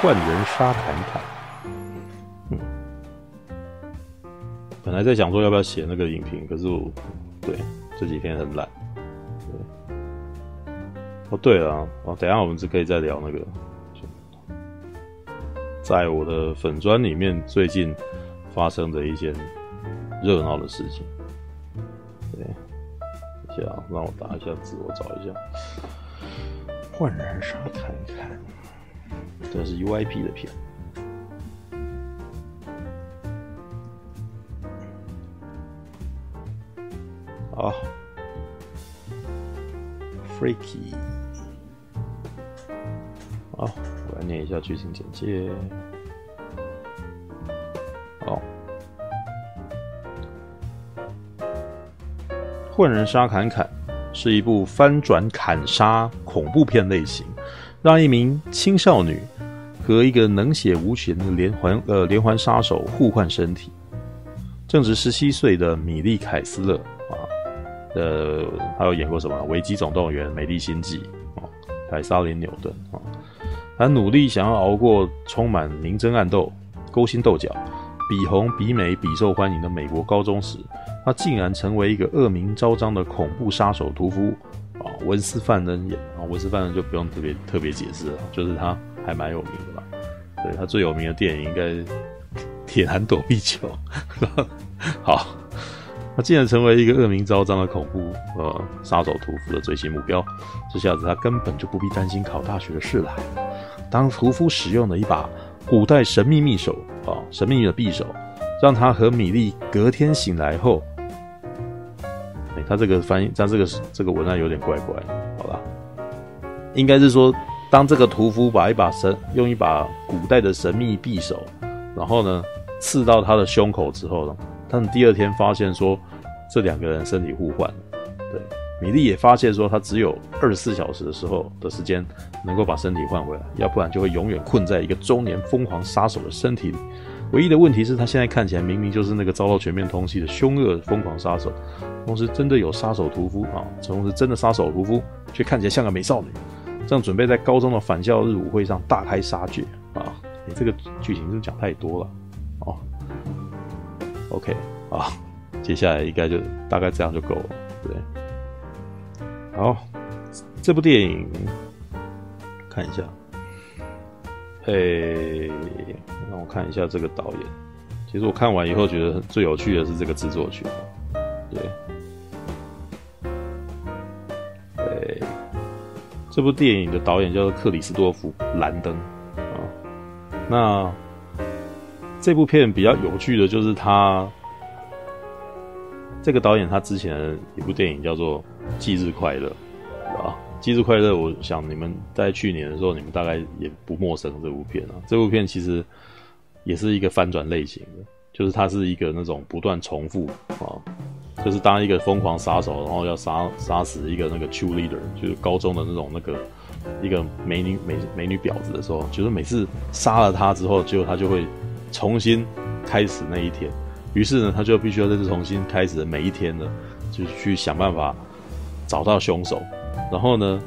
换人杀砍砍。嗯，本来在想说要不要写那个影评，可是我对这几天很懒。哦对了，哦等下我们就可以再聊那个，在我的粉专里面最近发生的一件热闹的事情。对，等一下让我打一下字，我找一下。换人杀砍砍，这是 UIP 的片。好，Freaky。好，我来念一下剧情简介。好，混人杀砍砍。是一部翻转砍杀恐怖片类型，让一名青少女和一个能写无情的连环呃连环杀手互换身体。正值十七岁的米莉凯斯勒啊，呃，还有演过什么《危机总动员》《美丽心计》啊，凯撒琳纽顿啊，他努力想要熬过充满明争暗斗、勾心斗角、比红比美比受欢迎的美国高中时。他竟然成为一个恶名昭彰的恐怖杀手屠夫啊！温斯范恩演啊，温斯范恩就不用特别特别解释了，就是他还蛮有名的？对，他最有名的电影应该《铁男躲避球》。好，他竟然成为一个恶名昭彰的恐怖呃杀手屠夫的最新目标，这下子他根本就不必担心考大学的事了。当屠夫使用了一把古代神秘匕首啊，神秘的匕首，让他和米莉隔天醒来后。他这个翻译，他这个这个文案有点怪怪，好吧？应该是说，当这个屠夫把一把神用一把古代的神秘匕首，然后呢刺到他的胸口之后呢，他们第二天发现说，这两个人身体互换。对，米莉也发现说，他只有二十四小时的时候的时间能够把身体换回来，要不然就会永远困在一个中年疯狂杀手的身体里。唯一的问题是他现在看起来明明就是那个遭到全面通缉的凶恶疯狂杀手，同时真的有杀手屠夫啊，同时真的杀手屠夫却看起来像个美少女，正准备在高中的返校日舞会上大开杀戒啊！你这个剧情是不是讲太多了哦？OK 啊，接下来应该就大概这样就够了，对。好，这部电影看一下。诶、欸，让我看一下这个导演。其实我看完以后觉得最有趣的是这个制作群。对，这部电影的导演叫做克里斯多夫·兰登啊。那这部片比较有趣的就是他这个导演他之前一部电影叫做《忌日快乐》。啊忌日快乐，我想你们在去年的时候，你们大概也不陌生这部片啊。这部片其实也是一个翻转类型的，就是它是一个那种不断重复啊，就是当一个疯狂杀手，然后要杀杀死一个那个 cheerleader，就是高中的那种那个一个美女美美女婊子的时候，就是每次杀了她之后，结果他就会重新开始那一天。于是呢，他就必须要在这重新开始的每一天呢，就去想办法找到凶手。然后呢，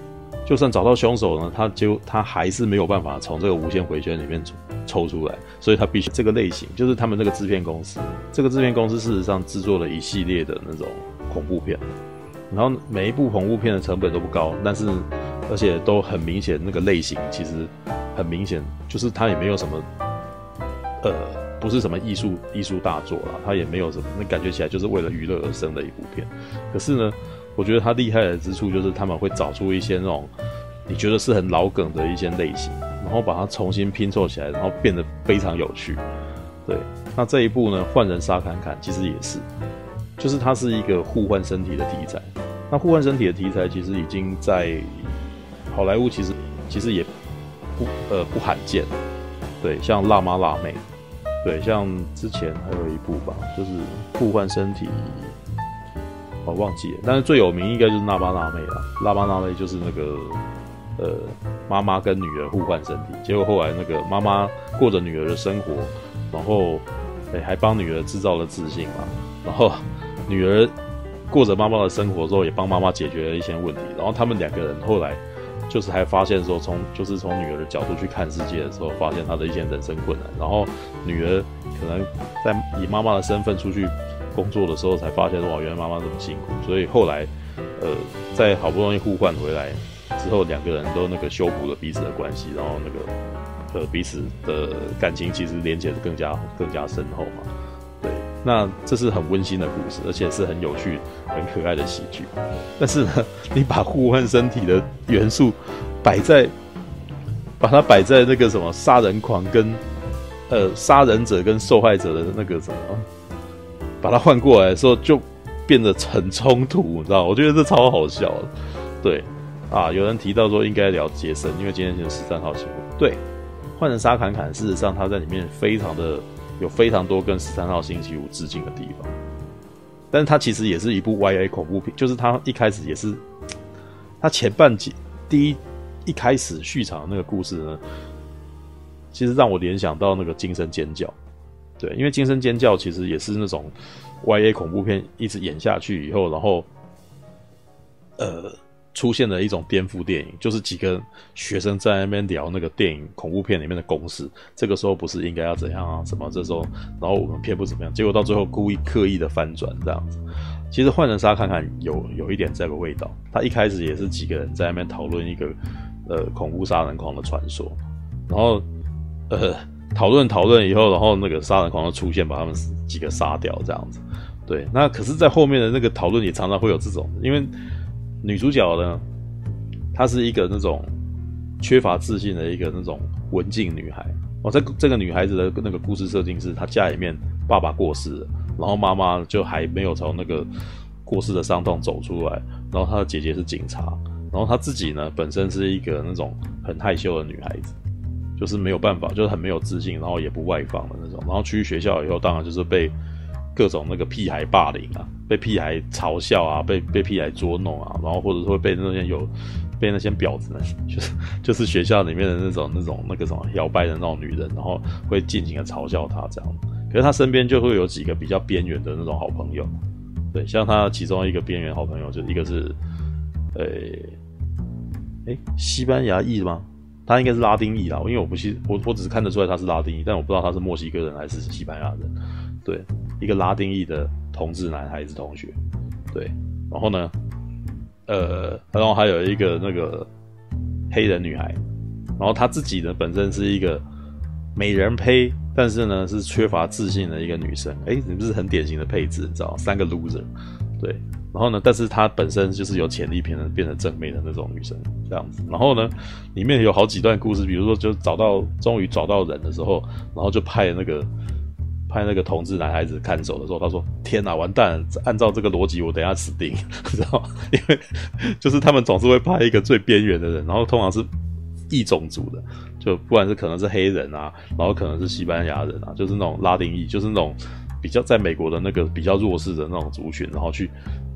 就算找到凶手呢，他就他还是没有办法从这个无限回圈里面抽出来，所以他必须这个类型，就是他们这个制片公司，这个制片公司事实上制作了一系列的那种恐怖片，然后每一部恐怖片的成本都不高，但是而且都很明显，那个类型其实很明显，就是它也没有什么，呃，不是什么艺术艺术大作啦，它也没有什么，那感觉起来就是为了娱乐而生的一部片，可是呢。我觉得他厉害的之处就是他们会找出一些那种你觉得是很老梗的一些类型，然后把它重新拼凑起来，然后变得非常有趣。对，那这一部呢，换人杀砍砍其实也是，就是它是一个互换身体的题材。那互换身体的题材其实已经在好莱坞其实其实也不呃不罕见。对，像辣妈辣妹，对，像之前还有一部吧，就是互换身体。我、忘记了，但是最有名应该就是《辣妈辣妹》了。《辣妈辣妹》就是那个呃，妈妈跟女儿互换身体，结果后来那个妈妈过着女儿的生活，然后哎、还帮女儿制造了自信嘛。然后女儿过着妈妈的生活之后，也帮妈妈解决了一些问题。然后他们两个人后来就是还发现说，从就是从女儿的角度去看世界的时候，发现她的一些人生困难，然后女儿可能在以妈妈的身份出去工作的时候，才发现哇，原来妈妈这么辛苦，所以后来，呃，在好不容易互换回来之后，两个人都那个修补了彼此的关系，然后那个呃彼此的感情其实连接的更加更加深厚嘛。对，那这是很温馨的故事，而且是很有趣、很可爱的喜剧。但是呢，你把互换身体的元素摆在，把它摆在那个什么杀人狂跟呃杀人者跟受害者的那个什么，把它换过来的时候，就变得很冲突，你知道？我觉得这超好笑。对啊，有人提到说应该聊杰森，因为今天是十三号新闻。对，换成沙坎坎，事实上他在里面非常的。有非常多跟十三号星期五致敬的地方，但是它其实也是一部 YA 恐怖片，就是它一开始也是，它前半集第一一开始续场的那个故事呢，其实让我联想到那个《惊声尖叫》，对，因为《惊声尖叫》其实也是那种 YA 恐怖片一直演下去以后，然后，呃。出现了一种颠覆电影，就是几个学生在那边聊那个电影恐怖片里面的公式。这个时候不是应该要怎样啊？什么这时候，然后我们偏不怎么样，结果到最后故意刻意的翻转这样子。其实换人杀看看有有一点这个味道。他一开始也是几个人在那边讨论一个呃恐怖杀人狂的传说，然后呃讨论讨论以后，然后那个杀人狂就出现，把他们几个杀掉这样子。对，那可是，在后面的那个讨论也常常会有这种，因为。女主角呢，她是一个那种缺乏自信的一个那种文静女孩。哦，这这个女孩子的那个故事设定是，她家里面爸爸过世了，然后妈妈就还没有从那个过世的伤痛走出来。然后她的姐姐是警察，然后她自己呢，本身是一个那种很害羞的女孩子，就是没有办法，就是很没有自信，然后也不外放的那种。然后去学校以后，当然就是被。各种那个屁孩霸凌啊，被屁孩嘲笑啊，被被屁孩捉弄啊，然后或者说被那些有被那些婊子呢，就是就是学校里面的那种那种那个什么摇摆的那种女人，然后会尽情的嘲笑他这样。可是他身边就会有几个比较边缘的那种好朋友，对，像他其中一个边缘好朋友，就一个是，呃、欸，诶、欸，西班牙裔吗？他应该是拉丁裔啦，因为我不记，我我只是看得出来他是拉丁裔，但我不知道他是墨西哥人还是西班牙人，对。一个拉丁裔的同志男孩子同学，对，然后呢，呃，然后还有一个那个黑人女孩，然后她自己呢本身是一个美人胚，但是呢是缺乏自信的一个女生，哎，你不是很典型的配置，你知道三个 loser，对，然后呢，但是她本身就是有潜力变成变成正妹的那种女生，这样子，然后呢，里面有好几段故事，比如说就找到终于找到人的时候，然后就派那个。派那个同志男孩子看守的时候，他说：“天哪，完蛋！按照这个逻辑，我等下死定，知道吗？因为就是他们总是会派一个最边缘的人，然后通常是异种族的，就不管是可能是黑人啊，然后可能是西班牙人啊，就是那种拉丁裔，就是那种比较在美国的那个比较弱势的那种族群，然后去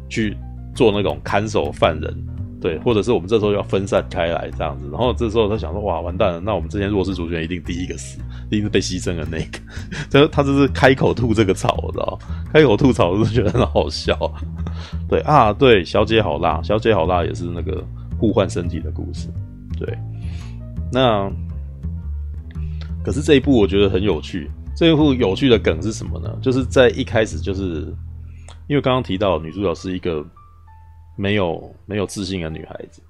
去做那种看守犯人。”对，或者是我们这时候要分散开来这样子，然后这时候他想说，哇，完蛋了，那我们这些弱势族群一定第一个死，一定是被牺牲的那个。这他就是开口吐这个槽，我知道，开口吐槽，我是觉得很好笑。对啊，对，小姐好辣，小姐好辣也是那个互换身体的故事。对，那可是这一部我觉得很有趣，这一部有趣的梗是什么呢？就是在一开始，就是因为刚刚提到女主角是一个。没有没有自信的女孩子，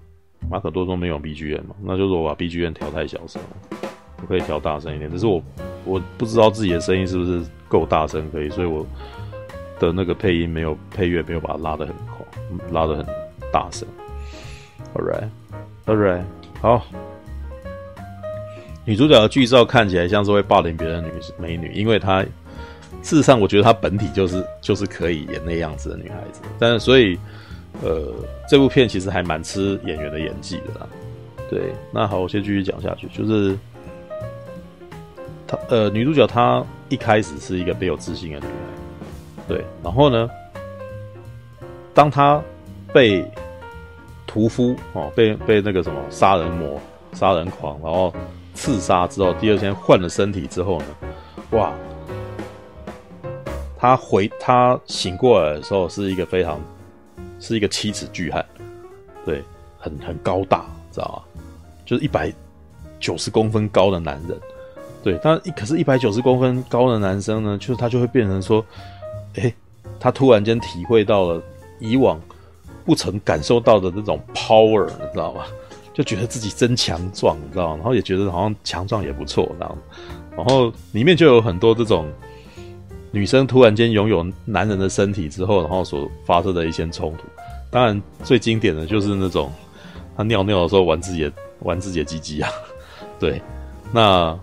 马可多说没有 BGM 嘛，那就是我把 BGM 调太小声了，我可以调大声一点。只是我我不知道自己的声音是不是够大声可以，所以我的那个配音没有配乐没有把它拉得很快，拉得很大声。All right, all right，好。女主角的剧照看起来像是会霸凌别人的女美女，因为她事实上我觉得她本体就是就是可以演那样子的女孩子，但是所以。呃，这部片其实还蛮吃演员的演技的啦。对，那好，我先继续讲下去。就是，她呃，女主角她一开始是一个没有自信的女孩，对。然后呢，当她被屠夫哦，被被那个什么杀人魔、杀人狂，然后刺杀之后，第二天换了身体之后呢，哇，他回他醒过来的时候是一个非常。是一个七尺巨汉，对，很很高大，知道吗？就是一百九十公分高的男人，对，但可是，一百九十公分高的男生呢，就是他就会变成说，哎、他突然间体会到了以往不曾感受到的那种 power，你知道吗？就觉得自己真强壮，你知道吗？然后也觉得好像强壮也不错，这样。然后里面就有很多这种女生突然间拥有男人的身体之后，然后所发生的一些冲突。当然，最经典的就是那种他尿尿的时候玩自己的玩自己的鸡鸡啊，对。那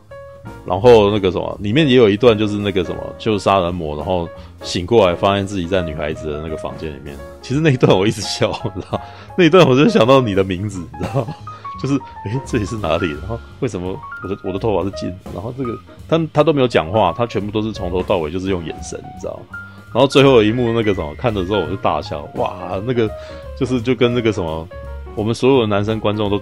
然后那个什么，里面也有一段就是那个什么，就是杀人魔，然后醒过来发现自己在女孩子的那个房间里面。其实那一段我一直笑，你知道？那一段我就想到你的名字，你知道吗？就是，诶，这里是哪里？然后为什么我的我的头发是金？然后这个他他都没有讲话，他全部都是从头到尾就是用眼神，你知道吗？然后最后一幕那个什么，看的时候我就大笑，哇，那个就是就跟那个什么，我们所有的男生观众都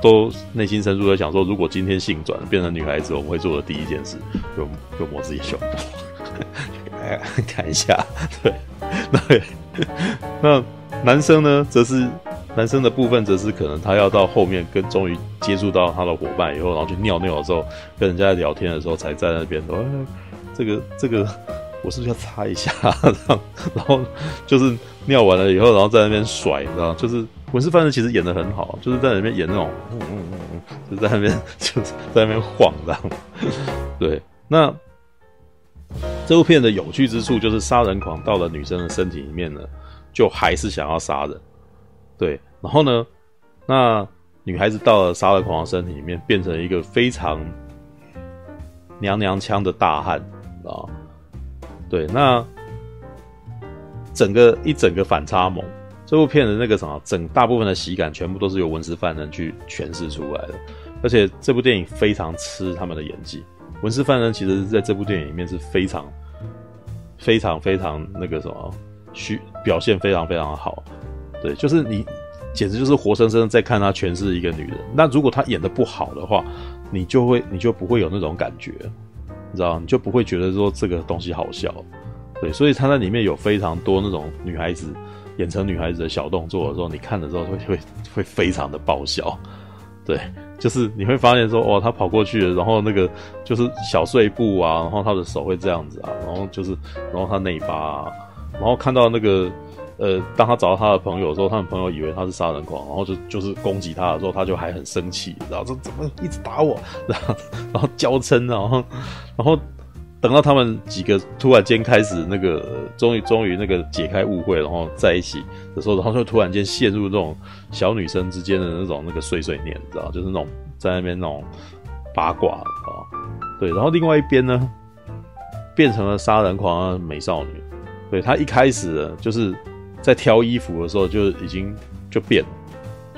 都内心深处在想说，如果今天性转变成女孩子，我们会做的第一件事，就就摸自己胸部，来 看一下，对，对，那男生呢，则是。男生的部分则是可能他要到后面跟终于接触到他的伙伴以后，然后去尿尿的时候，跟人家聊天的时候，才在那边说：“哎，这个这个，我是不是要擦一下？”然后就是尿完了以后，然后在那边甩，你知道？就是文士犯人其实演的很好，就是在那边演那种，嗯嗯嗯嗯，就在那边就在那边晃，这样。对，那这部片的有趣之处就是杀人狂到了女生的身体里面呢，就还是想要杀人。对，然后呢，那女孩子到了杀人狂的身体里面，变成一个非常娘娘腔的大汉，啊，对，那整个一整个反差萌，这部片的那个什么，整大部分的喜感全部都是由文斯范人去诠释出来的，而且这部电影非常吃他们的演技。文斯范人其实在这部电影里面是非常、非常、非常那个什么，需表现非常非常好。对，就是你，简直就是活生生在看她诠释一个女人。那如果她演得不好的话，你就会，你就不会有那种感觉，你知道，你就不会觉得说这个东西好笑。对，所以他在里面有非常多那种女孩子演成女孩子的小动作的时候，你看的时候会会会非常的爆笑。对，就是你会发现说，哦，他跑过去，然后那个就是小碎步啊，然后他的手会这样子啊，然后就是，然后他内八啊，然后看到那个。呃，当他找到他的朋友的时候，他的朋友以为他是杀人狂，然后就就是攻击他的时候，他就还很生气，然后说怎么一直打我，然后 然后娇嗔，然后然后等到他们几个突然间开始那个，终于终于那个解开误会，然后在一起的时候，然后就突然间陷入这种小女生之间的那种那个碎碎念，你知道，就是那种在那边那种八卦啊，对，然后另外一边呢，变成了杀人狂的美少女，对，他一开始就是。在挑衣服的时候就已经就变了，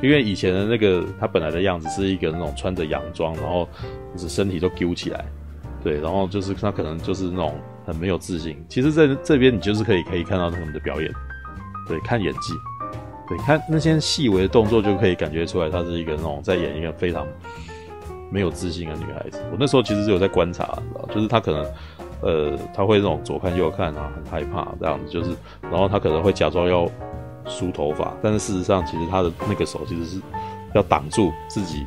因为以前的那个他本来的样子是一个那种穿着洋装，然后就是身体都揪起来，对，然后就是他可能就是那种很没有自信。其实在这边你就是可以可以看到他们的表演，对，看演技，对，看那些细微的动作就可以感觉出来，她是一个那种在演一个非常没有自信的女孩子。我那时候其实是有在观察，你知道，就是她可能。呃，他会那种左看右看啊，很害怕这样子，就是，然后他可能会假装要梳头发，但是事实上，其实他的那个手其实是要挡住自己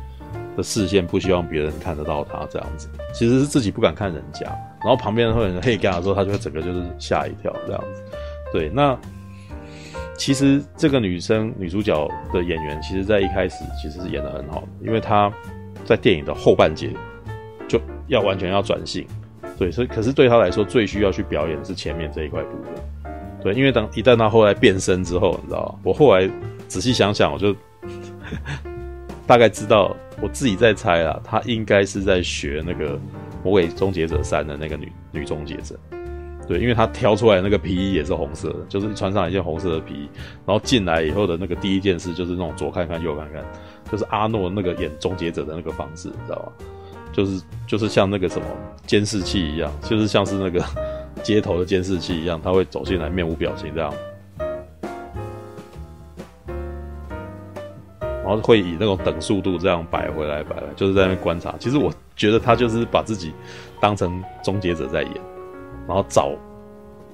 的视线，不希望别人看得到他这样子。其实是自己不敢看人家，然后旁边会有人嘿干的时候，他就会整个就是吓一跳这样子。对，那其实这个女生女主角的演员，其实在一开始其实是演的很好的，因为她在电影的后半截就要完全要转型。对，所以可是对他来说，最需要去表演是前面这一块部分。对，因为当一旦他后来变身之后，你知道吗？我后来仔细想想，我就 大概知道，我自己在猜啊，他应该是在学那个《魔鬼终结者三》的那个女女终结者。对，因为他挑出来那个皮衣也是红色的，就是穿上一件红色的皮衣，然后进来以后的那个第一件事就是那种左看看右看看，就是阿诺那个演终结者的那个方式，你知道吗？就是就是像那个什么监视器一样，就是像是那个 街头的监视器一样，他会走进来面无表情这样，然后会以那种等速度这样摆回来摆来，就是在那边观察。其实我觉得他就是把自己当成终结者在演，然后找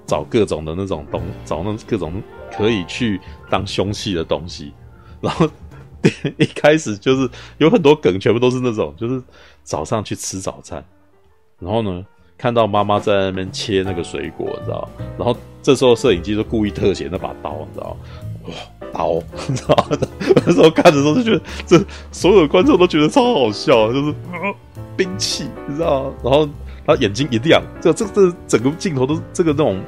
找各种的那种东，找那各种可以去当凶器的东西，然后 一开始就是有很多梗，全部都是那种，就是早上去吃早餐，然后呢，看到妈妈在那边切那个水果，你知道？然后这时候摄影机就故意特写那把刀，你知道？哇，刀，你知道？那时候看的时候就觉得，这所有的观众都觉得超好笑，就是兵器，你知道？然后他眼睛一亮，这这这整个镜头都这个那种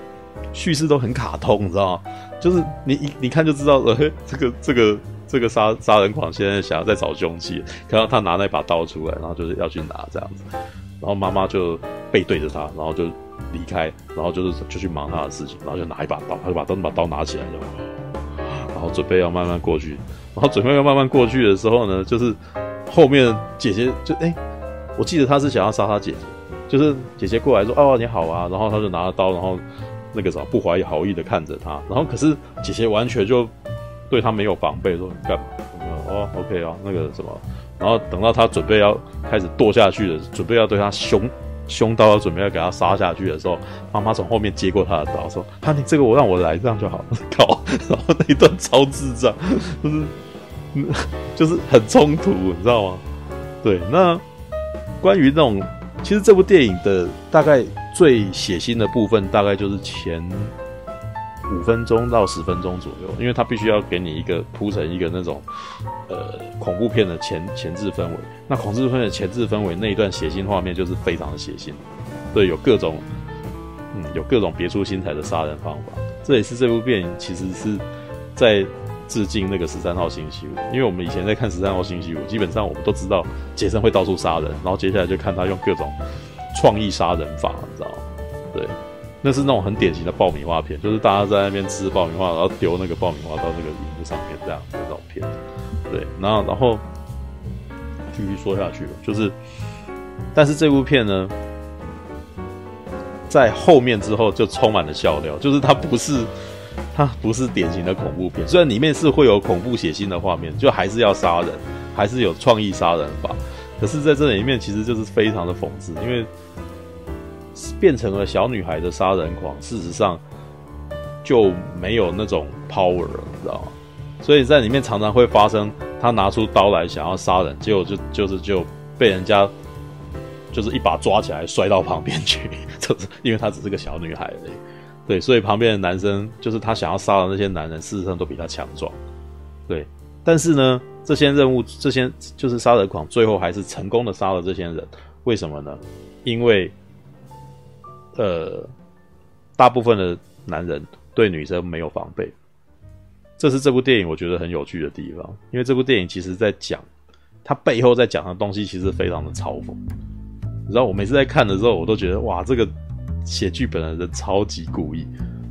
叙事都很卡通，你知道？就是你一你看就知道，呃，这个这个这个杀杀人狂现在想要再找凶器，看到他拿那把刀出来，然后就是要去拿这样子，然后妈妈就背对着他，然后就离开，然后就是就去忙他的事情，然后就拿一把刀，他就把刀把刀拿起来，然后准备要慢慢过去，然后准备要慢慢过去的时候呢，就是后面姐姐就哎、我记得他是想要杀他姐姐，就是姐姐过来说哦你好啊，然后他就拿了刀，然后。那个啥不怀好意的看着他，然后可是姐姐完全就对他没有防备，说你干嘛？哦，OK 啊，那个什么，然后等到他准备要开始剁下去的，准备要对他凶凶刀，准备要给他杀下去的时候，妈妈从后面接过他的刀，说：“哈，你这个我让我来，这样就好。”靠，然后那一段超智障，就是 就是很冲突，你知道吗？对，那关于那种，其实这部电影的大概。最血腥的部分大概就是前五分钟到十分钟左右，因为它必须要给你一个铺成一个那种呃恐怖片的前前置氛围。那恐怖片的前置氛围那一段血腥画面就是非常的血腥，对，有各种嗯有各种别出心裁的杀人方法。这也是这部电影其实是在致敬那个十三号星期五，因为我们以前在看十三号星期五，基本上我们都知道杰森会到处杀人，然后接下来就看他用各种。创意杀人法，你知道？那是那种很典型的爆米花片，就是大家在那边吃爆米花，然后丢那个爆米花到那个荧幕上面，这样的那种片。对，然后然后继续说下去了，就是，但是这部片呢，在后面之后就充满了笑料，就是它不是它不是典型的恐怖片，虽然里面是会有恐怖血腥的画面，就还是要杀人，还是有创意杀人法。可是，在这里面，其实就是非常的讽刺，因为变成了小女孩的杀人狂，事实上就没有那种 power 了，你知道吗？所以在里面常常会发生，她拿出刀来想要杀人，结果就就是就被人家就是一把抓起来摔到旁边去，就是因为她只是个小女孩而已。对，所以旁边的男生就是她想要杀的那些男人，事实上都比她强壮。对，但是呢，这些任务，这些就是杀人狂，最后还是成功的杀了这些人。为什么呢？因为，呃，大部分的男人对女生没有防备。这是这部电影我觉得很有趣的地方，因为这部电影其实在讲，它背后在讲的东西其实非常的嘲讽。你知道，我每次在看的时候，我都觉得哇，这个写剧本的人超级故意。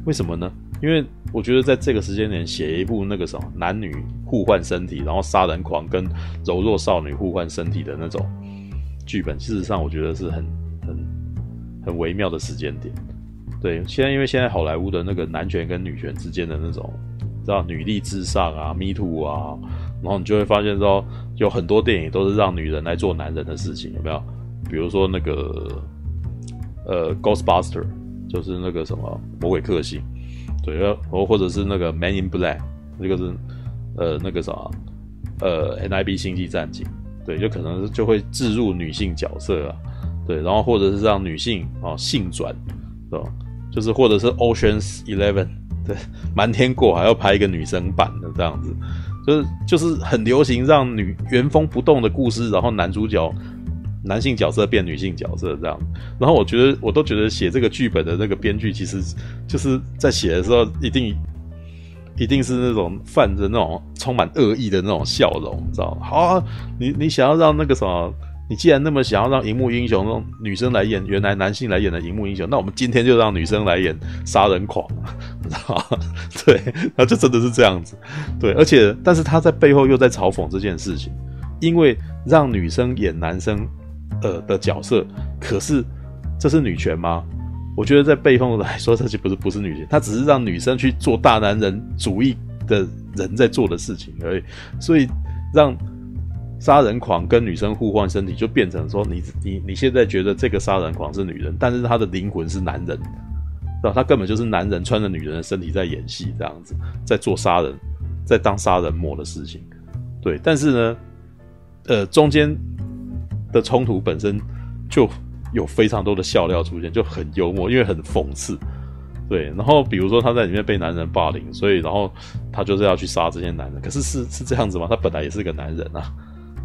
为什么呢？因为我觉得在这个时间点写一部那个什么男女互换身体，然后杀人狂跟柔弱少女互换身体的那种剧本，事实上我觉得是很很微妙的时间点。对，现在因为现在好莱坞的那个男权跟女权之间的那种，知道女力至上啊，Me Too 啊，然后你就会发现说有很多电影都是让女人来做男人的事情，有没有？比如说那个呃《Ghostbuster》，就是那个什么魔鬼克星。对，或或者是那个 Man in Black，那个是呃那个啥，呃 NIB 星际战警，对，就可能就会置入女性角色啊，对，然后或者是让女性啊性转，对吧？就是或者是 Ocean's Eleven，对，瞒天过海要拍一个女生版的这样子，就是就是很流行让女原封不动的故事，然后男主角。男性角色变女性角色这样，然后我觉得我都觉得写这个剧本的那个编剧，其实就是在写的时候一定一定是那种泛着那种充满恶意的那种笑容，你知道吗？好啊，你你想要让那个什么，你既然那么想要让荧幕英雄让女生来演原来男性来演的荧幕英雄，那我们今天就让女生来演杀人狂，你知道吗？对，那就真的是这样子，对，而且但是他在背后又在嘲讽这件事情，因为让女生演男生。呃的角色，可是这是女权吗？我觉得在背后来说，这就不是不是女权，他只是让女生去做大男人主义的人在做的事情而已。所以让杀人狂跟女生互换身体，就变成说你你你现在觉得这个杀人狂是女人，但是他的灵魂是男人，是吧？他根本就是男人穿着女人的身体在演戏，这样子在做杀人，在当杀人魔的事情。对，但是呢，呃，中间的冲突本身就有非常多的笑料出现，就很幽默，因为很讽刺。对，然后比如说他在里面被男人霸凌，所以然后他就是要去杀这些男人。可是是是这样子吗？他本来也是个男人啊，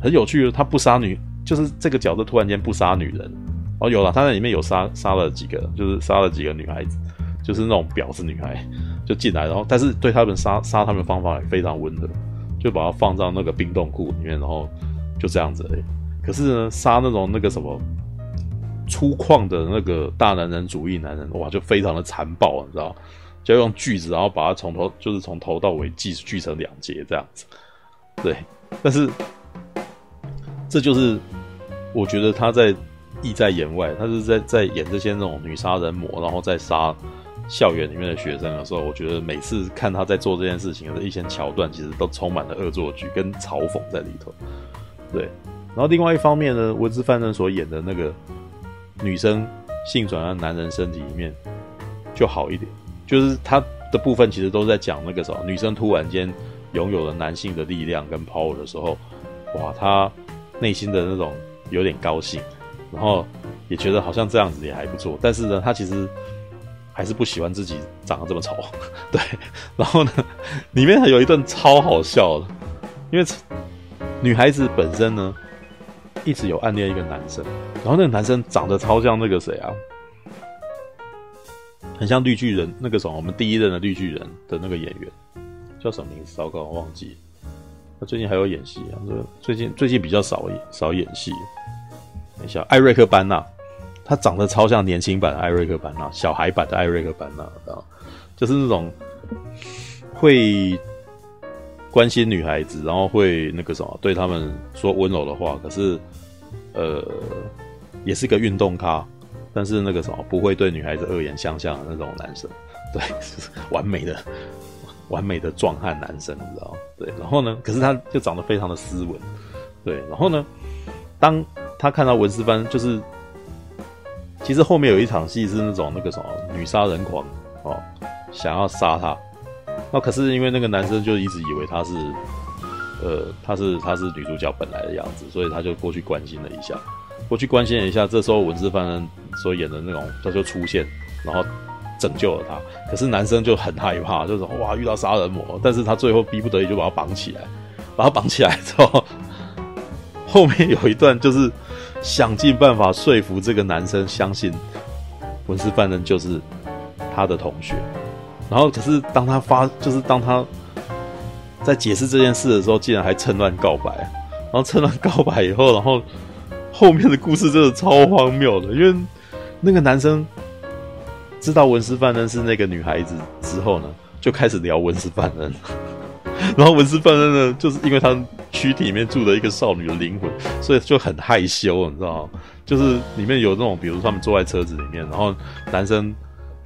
很有趣的。他不杀女，就是这个角色突然间不杀女人。哦，有了，他在里面有杀杀了几个，就是杀了几个女孩子，就是那种婊子女孩就进来，然后但是对他们杀杀他们方法也非常温和，就把它放到那个冰冻库里面，然后就这样子。可是呢，杀那种那个什么。粗犷的那个大男人主义男人，哇，就非常的残暴，你知道？就要用锯子，然后把他从头，就是从头到尾锯锯成两截这样子。对，但是这就是我觉得他在意在言外，他是在在演这些那种女杀人魔，然后在杀校园里面的学生的时候，我觉得每次看他在做这件事情的一些桥段，其实都充满了恶作剧跟嘲讽在里头。对，然后另外一方面呢，文斯范恩所演的那个。女生性转到男人身体里面就好一点，就是他的部分其实都在讲那个什么，女生突然间拥有了男性的力量跟 power 的时候，哇，她内心的那种有点高兴，然后也觉得好像这样子也还不错，但是呢，他其实还是不喜欢自己长得这么丑，对，然后呢，里面还有一段超好笑的，因为女孩子本身呢。一直有暗恋一个男生，然后那个男生长得超像那个谁啊，很像绿巨人那个什么，我们第一任的绿巨人的那个演员叫什么名字？糟糕，我忘记。他最近还有演戏啊，这最近最近比较少演少演戏。等一下，艾瑞克班纳，他长得超像年轻版的艾瑞克班纳，小孩版的艾瑞克班纳，啊，就是那种会。关心女孩子，然后会那个什么，对他们说温柔的话。可是，呃，也是个运动咖，但是那个什么，不会对女孩子恶言相向的那种男生，对，完美的、完美的壮汉男生，你知道？对，然后呢，可是他就长得非常的斯文，对，然后呢，当他看到文斯班，就是其实后面有一场戏是那种那个什么女杀人狂哦，想要杀他。那可是因为那个男生就一直以为他是，呃，他是他是女主角本来的样子，所以他就过去关心了一下，过去关心了一下。这时候文斯范恩所演的那种他就出现，然后拯救了他。可是男生就很害怕，就是哇遇到杀人魔，但是他最后逼不得已就把他绑起来，把他绑起来之后，后面有一段就是想尽办法说服这个男生相信文斯范人就是他的同学。然后，可是当他发，就是当他在解释这件事的时候，竟然还趁乱告白。然后趁乱告白以后，然后后面的故事真的超荒谬的，因为那个男生知道文斯范恩是那个女孩子之后呢，就开始聊文斯范恩。然后文斯范恩呢，就是因为他躯体里面住了一个少女的灵魂，所以就很害羞，你知道吗？就是里面有那种，比如他们坐在车子里面，然后男生。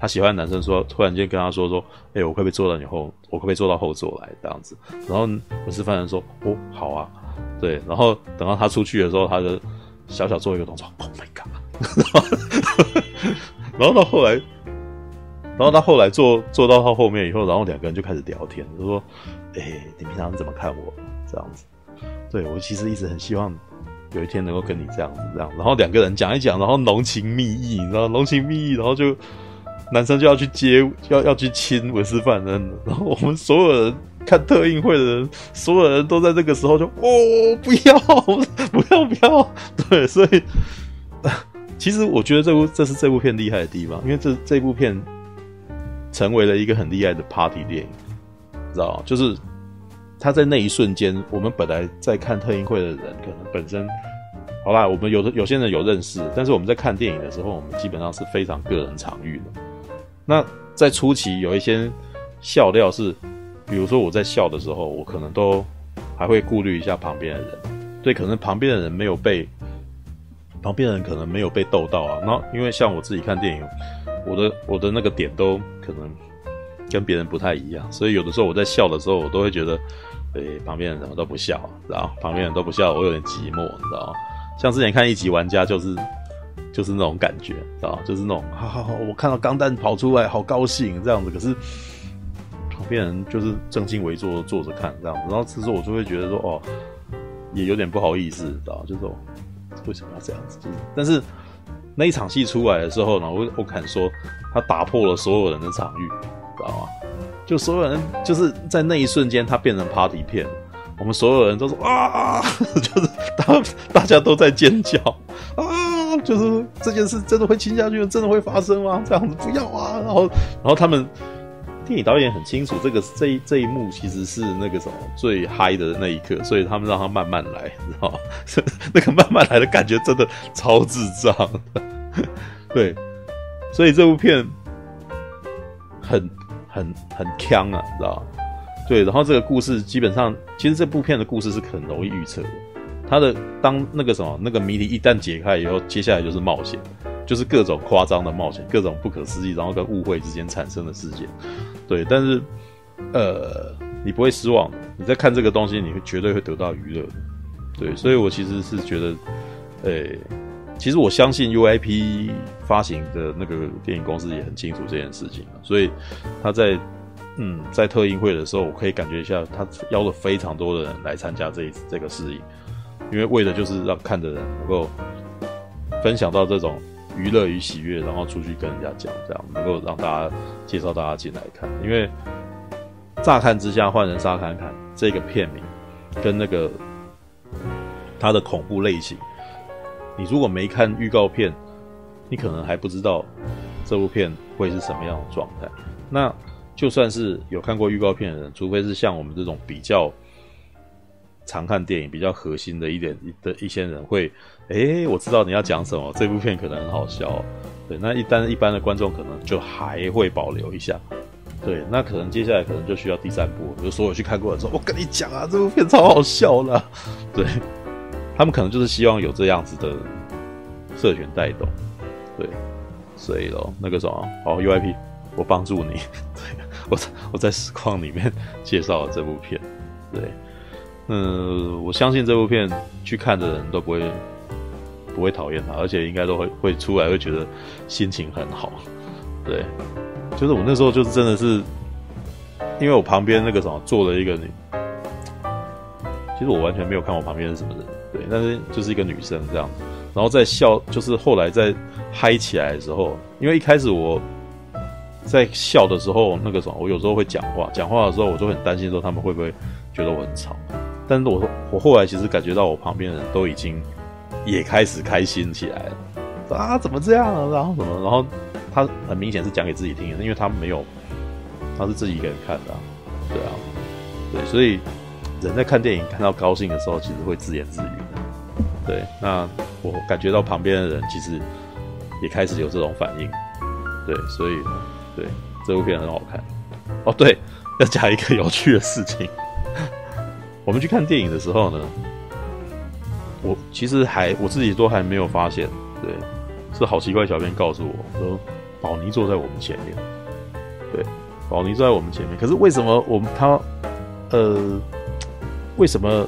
他喜欢的男生说，突然间跟他说说，哎、我可不可以坐到你后，我可不可以坐到后座来这样子？然后文斯范恩说，哦，好啊，对。然后等到他出去的时候，他就小小做一个动作，Oh my god！然后到后来，然后他后来坐坐到他后面以后，然后两个人就开始聊天，就说，哎、你平常怎么看我？这样子，对，我其实一直很希望有一天能够跟你这样子这样。然后两个人讲一讲，然后浓情蜜意，你知道，浓情蜜意，然后就。男生就要去接，要要去亲文斯范恩，然后我们所有人看特映会的人，所有人都在这个时候就哦，不要，不要，不要，对，所以 其实我觉得这部这是这部片厉害的地方，因为这这部片成为了一个很厉害的 party 电影，知道？就是他在那一瞬间，我们本来在看特映会的人，可能本身好啦，我们有的有些人有认识，但是我们在看电影的时候，我们基本上是非常个人场域的。那在初期有一些笑料是，比如说我在笑的时候，我可能都还会顾虑一下旁边的人，对，可能旁边的人没有被，旁边人可能没有被逗到啊。那因为像我自己看电影，我的我的那个点都可能跟别人不太一样，所以有的时候我在笑的时候，我都会觉得，诶，旁边人怎么都不笑，然后旁边人都不笑，我有点寂寞，你知道吗？像之前看一级玩家就是。就是那种感觉，知道就是那种，好好好，我看到钢弹跑出来，好高兴这样子。可是旁边人就是正襟危坐坐着看这样子，然后这时候我就会觉得说，哦，也有点不好意思，知道就是为什么要这样子？就是，但是那一场戏出来的时候呢，我我敢说，他打破了所有人的场域，知道吗？就所有人就是在那一瞬间，他变成 party 片，我们所有人都说啊，就是大大家都在尖叫啊，就是这件事真的会亲下去，真的会发生吗？这样子不要啊！然后，然后他们电影导演很清楚，这个这一这一幕其实是那个什么最嗨的那一刻，所以他们让他慢慢来，你知道吗？那个慢慢来的感觉真的超智障，对，所以这部片很。很很锵啊，知道吧？对，然后这个故事基本上，其实这部片的故事是很容易预测的。它的当那个什么那个谜题一旦解开以后，接下来就是冒险，就是各种夸张的冒险，各种不可思议，然后跟误会之间产生的事件。对，但是呃，你不会失望。你在看这个东西，你会绝对会得到娱乐的。对，所以我其实是觉得，呃、欸。其实我相信 UIP 发行的那个电影公司也很清楚这件事情，所以他在嗯在特映会的时候，我可以感觉一下，他邀了非常多的人来参加这一次这个试映，因为为的就是让看的人能够分享到这种娱乐与喜悦，然后出去跟人家讲，这样能够让大家介绍大家进来看。因为乍看之下，《换人杀砍砍》这个片名跟那个它的恐怖类型。你如果没看预告片，你可能还不知道这部片会是什么样的状态。那就算是有看过预告片的人，除非是像我们这种比较常看电影、比较核心的一点的一些人会，诶，我知道你要讲什么，这部片可能很好笑。对，那一般一般的观众可能就还会保留一下。对，那可能接下来可能就需要第三部，就所有去看过的时候，我跟你讲啊，这部片超好笑的。对。他们可能就是希望有这样子的社群带动，对，所以咯，那个什么，好 UIP，我帮助你，对，我我在实况里面介绍了这部片，对，嗯，我相信这部片去看的人都不会不会讨厌他，而且应该都会会出来会觉得心情很好，对，就是我那时候就是真的是，因为我旁边那个什么坐了一个女，其实我完全没有看我旁边是什么人。对，但是就是一个女生这样，然后在笑，就是后来在嗨起来的时候，因为一开始我在笑的时候，那个什么，我有时候会讲话，讲话的时候我就很担心说他们会不会觉得我很吵，但是我我后来其实感觉到我旁边的人都已经也开始开心起来了，啊，怎么这样啊？然后什么？然后他很明显是讲给自己听的，因为他没有，他是自己一个人看的，对啊，对，所以。人在看电影看到高兴的时候，其实会自言自语。对，那我感觉到旁边的人其实也开始有这种反应。对，所以对这部片很好看。哦，对，要讲一个有趣的事情。我们去看电影的时候呢，我其实还我自己都还没有发现。对，是好奇怪，小编告诉我说，宝妮坐在我们前面。对，宝妮坐在我们前面。可是为什么我们他呃？为什么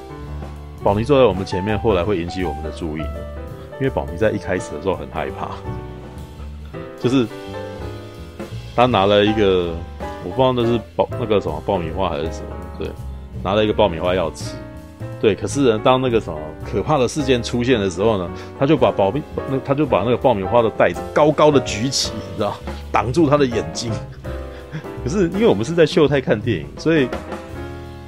宝妮坐在我们前面，后来会引起我们的注意呢？因为宝妮在一开始的时候很害怕，就是他拿了一个，我不知道那是爆那个什么爆米花还是什么，对，拿了一个爆米花要吃，对。可是呢，当那个什么可怕的事件出现的时候呢，他就把爆米那他就把那个爆米花的袋子高高的举起，你知道，挡住他的眼睛。可是因为我们是在秀泰看电影，所以。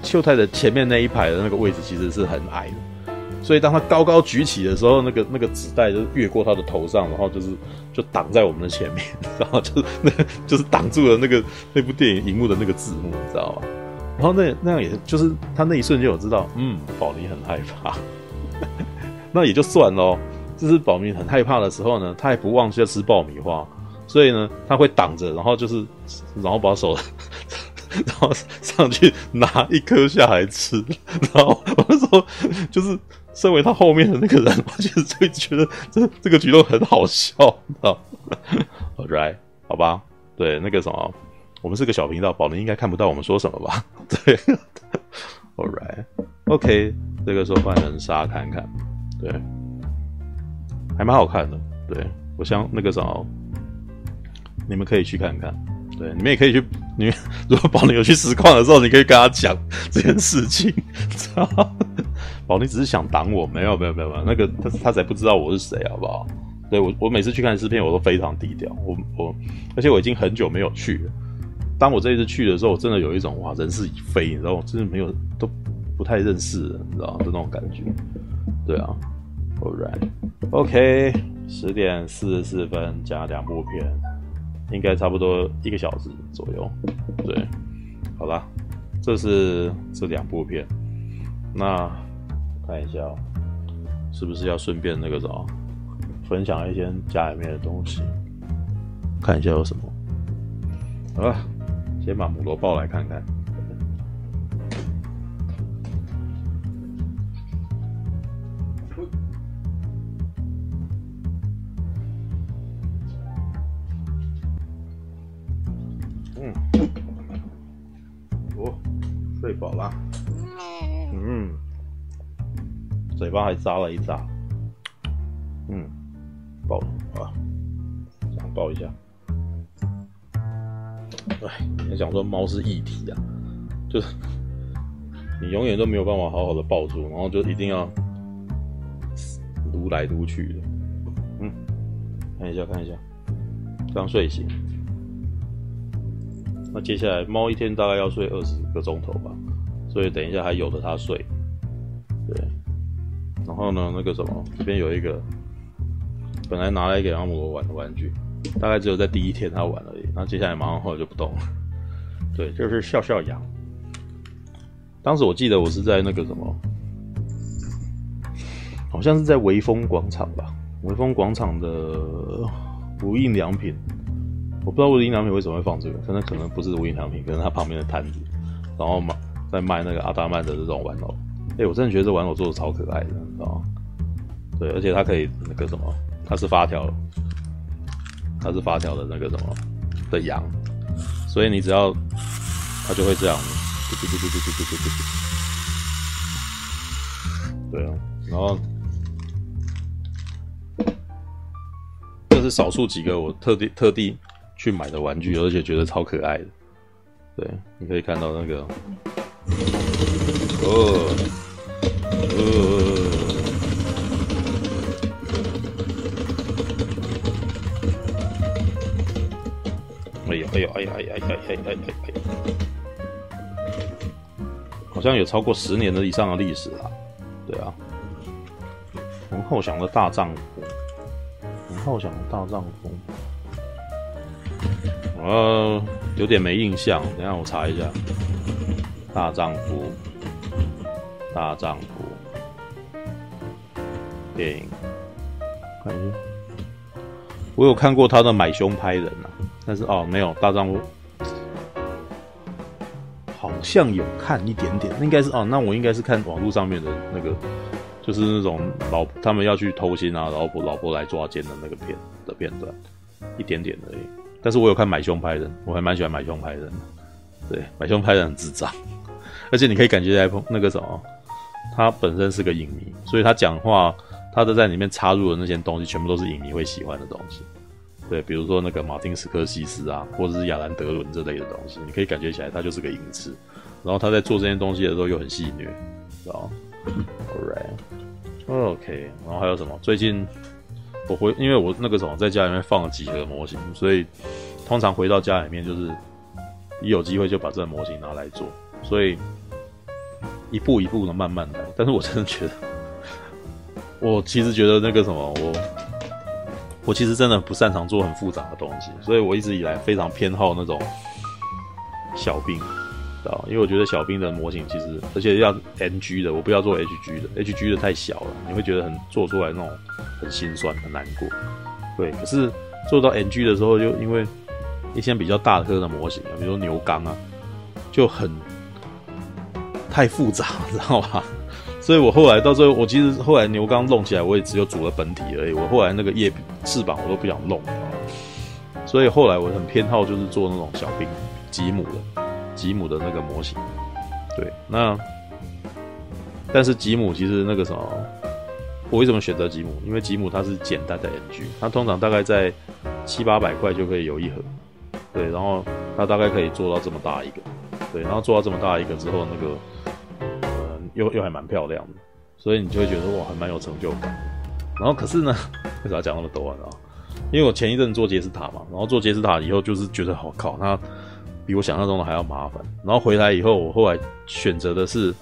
秀泰的前面那一排的那个位置其实是很矮的，所以当他高高举起的时候，那个那个纸袋就越过他的头上，然后就是就挡在我们的前面，然后就是那 就是挡住了那个那部电影荧幕的那个字幕，你知道吗？然后那那样也就是他那一瞬间我知道，嗯，宝妮很害怕，那也就算了。就是宝妮很害怕的时候呢，他也不忘记要吃爆米花，所以呢他会挡着，然后就是然后把手。然后上去拿一颗下来吃，然后我说，就是身为他后面的那个人，我其实就觉得这这个举动很好笑，知道？All right，好吧，对，那个什么，我们是个小频道，宝林应该看不到我们说什么吧？对，All right, OK 这个时候换人杀看看，对，还蛮好看的，对，我想那个什么，你们可以去看看。对，你们也可以去，你们如果宝林有去实况的时候，你可以跟他讲这件事情。宝林只是想挡我，没有没有没有没有，那个他他才不知道我是谁，好不好？对我我每次去看视频，我都非常低调，我我而且我已经很久没有去了。当我这一次去的时候，我真的有一种哇，人事已非，你知道吗？真的没有都不太认识，你知道吗？就那种感觉。对啊 all right ok 十点四十四分加两部片，应该差不多一个小时左右。对，好啦，这是这两部片。那看一下，是不是要顺便那个什么，分享一些家里面的东西？看一下有什么。好了。先把母螺抱来看看。嗯，哦，睡饱了。嗯，嘴巴还咂了一咂。嗯，抱啊，想抱一下。哎，你想说猫是异体啊，就是你永远都没有办法好好的抱住，然后就一定要撸来撸去的。嗯，看一下看一下，刚睡醒。那接下来猫一天大概要睡二十个钟头吧，所以等一下还有的它睡。对，然后呢，那个什么，这边有一个本来拿来给阿姆罗玩的玩具。大概只有在第一天他玩而已，那接下来马上后就不动了。对，就是笑笑羊。当时我记得我是在那个什么，好像是在微风广场吧？微风广场的无印良品，我不知道无印良品为什么会放这个，可能可能不是无印良品，可能它旁边的摊子，然后卖在卖那个阿达曼的这种玩偶。哎、我真的觉得这玩偶做的超可爱的，你知道吗？对，而且它可以那个什么，它是发条。它是发条的那个什么的羊，所以你只要它就会这样，嘟嘟嘟嘟嘟嘟嘟嘟嘟。对啊，然后这是少数几个我特地特地去买的玩具，而且觉得超可爱的。对，你可以看到那个，哦，哦。哎呦哎呀哎呀哎呀哎呀哎呀哎呀！好像有超过十年的以上的历史了，对啊。洪浩翔的大丈夫，洪浩翔的大丈夫，呃，有点没印象，等下我查一下。大丈夫，大丈夫，电影，看一下，我有看过他的《买凶拍人》啊。但是哦，没有大丈夫，好像有看一点点，应该是哦，那我应该是看网络上面的那个，就是那种老他们要去偷腥啊，老婆老婆来抓奸的那个片的片段，一点点而已。但是我有看买凶拍人，我还蛮喜欢买凶拍人的，对，买凶拍人很智障，而且你可以感觉在那个什么，他本身是个影迷，所以他讲话，他都在里面插入的那些东西，全部都是影迷会喜欢的东西。对，比如说那个马丁·斯科西斯啊，或者是亚兰·德伦这类的东西，你可以感觉起来他就是个影子。然后他在做这些东西的时候又很戏谑，知道吗？Alright，OK，然后还有什么？最近我回，因为我那个什么在家里面放了几何模型，所以通常回到家里面就是一有机会就把这个模型拿来做，所以一步一步的慢慢来。但是我真的觉得，我其实觉得那个什么我。我其实真的不擅长做很复杂的东西，所以我一直以来非常偏好那种小兵，知道？因为我觉得小兵的模型其实，而且要 NG 的，我不要做 HG 的，HG 的太小了，你会觉得很做出来那种很心酸、很难过。对，可是做到 NG 的时候，就因为一些比较大颗的模型，比如说牛刚啊，就很太复杂，知道吧？所以我后来到最后，我其实后来牛刚弄起来，我也只有组了本体而已。我后来那个叶翅膀我都不想弄，所以后来我很偏好就是做那种小兵吉姆的吉姆的那个模型。对，那但是吉姆其实那个什么，我为什么选择吉姆？因为吉姆它是简单的 NG，它通常大概在七八百块就可以有一盒。对，然后它大概可以做到这么大一个，对，然后做到这么大一个之后，那个又又还蛮漂亮的，所以你就会觉得哇，还蛮有成就感。然后可是呢，为啥讲那么多啊？因为我前一阵做杰斯塔嘛，然后做杰斯塔以后就是觉得好靠，那比我想象中的还要麻烦。然后回来以后，我后来选择的是，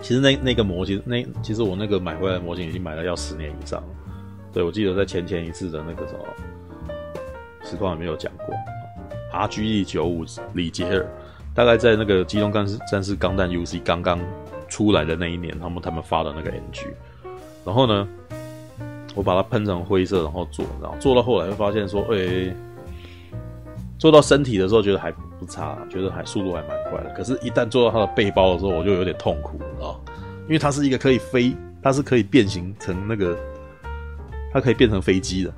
其实那那个模型，那其实我那个买回来模型已经买了要十年以上了。对，我记得在前前一次的那个什么实况里面有讲过，RGE 九五李杰尔，大概在那个机动战士战士钢弹 UC 刚刚出来的那一年，他们他们发的那个 NG，然后呢，我把它喷成灰色，然后做，然后做到后来会发现说，哎、欸，做到身体的时候觉得还不差，觉得还速度还蛮快的，可是，一旦做到它的背包的时候，我就有点痛苦，啊，因为它是一个可以飞，它是可以变形成那个。它可以变成飞机的，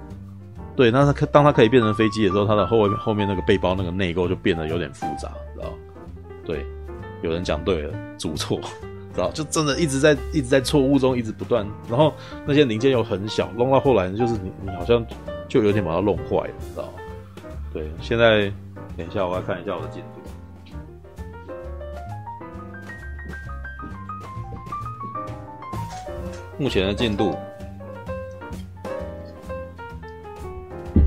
对，那它当它可以变成飞机的时候，它的后面后面那个背包那个内构就变得有点复杂，知道？对，有人讲对了，主错，知道？就真的一直在一直在错误中一直不断，然后那些零件又很小，弄到后来就是你你好像就有点把它弄坏了，知道？对，现在等一下我要看一下我的进度，目前的进度。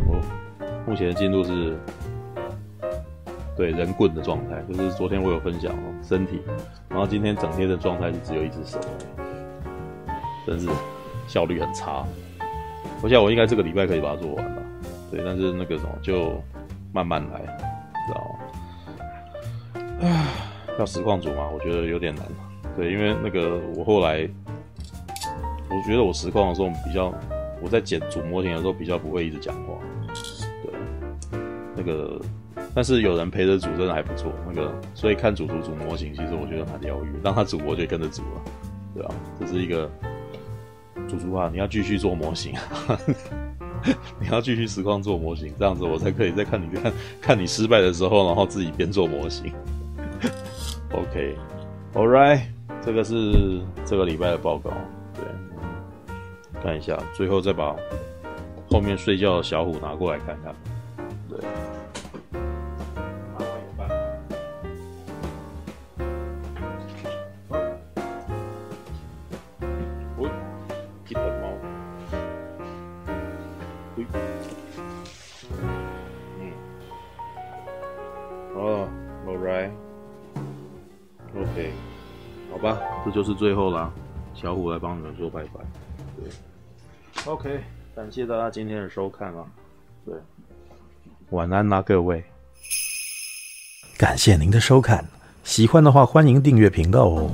我目前的进度是，对人棍的状态，就是昨天我有分享哦，身体，然后今天整天的状态是只有一只手，真是效率很差。我想我应该这个礼拜可以把它做完了，对，但是那个什么就慢慢来，知道吗？唉，要实况组嘛，我觉得有点难，对，因为那个我后来，我觉得我实况的时候比较，我在剪组模型的时候比较不会一直讲话。对那个，但是有人陪着组真的还不错。那个，所以看主厨组模型，其实我觉得蛮疗愈。让他组，我就跟着组了，对吧？这是一个主厨啊，你要继续做模型，你要继续实况做模型，这样子我才可以再看你看看你失败的时候，然后自己边做模型。OK，All、right，这个是这个礼拜的报告。对，看一下，最后再把后面睡觉的小虎拿过来看看。对。这就是最后啦，小虎来帮你们说拜拜。对，OK，感谢大家今天的收看啊。对，晚安啦，各位。感谢您的收看，喜欢的话欢迎订阅频道哦。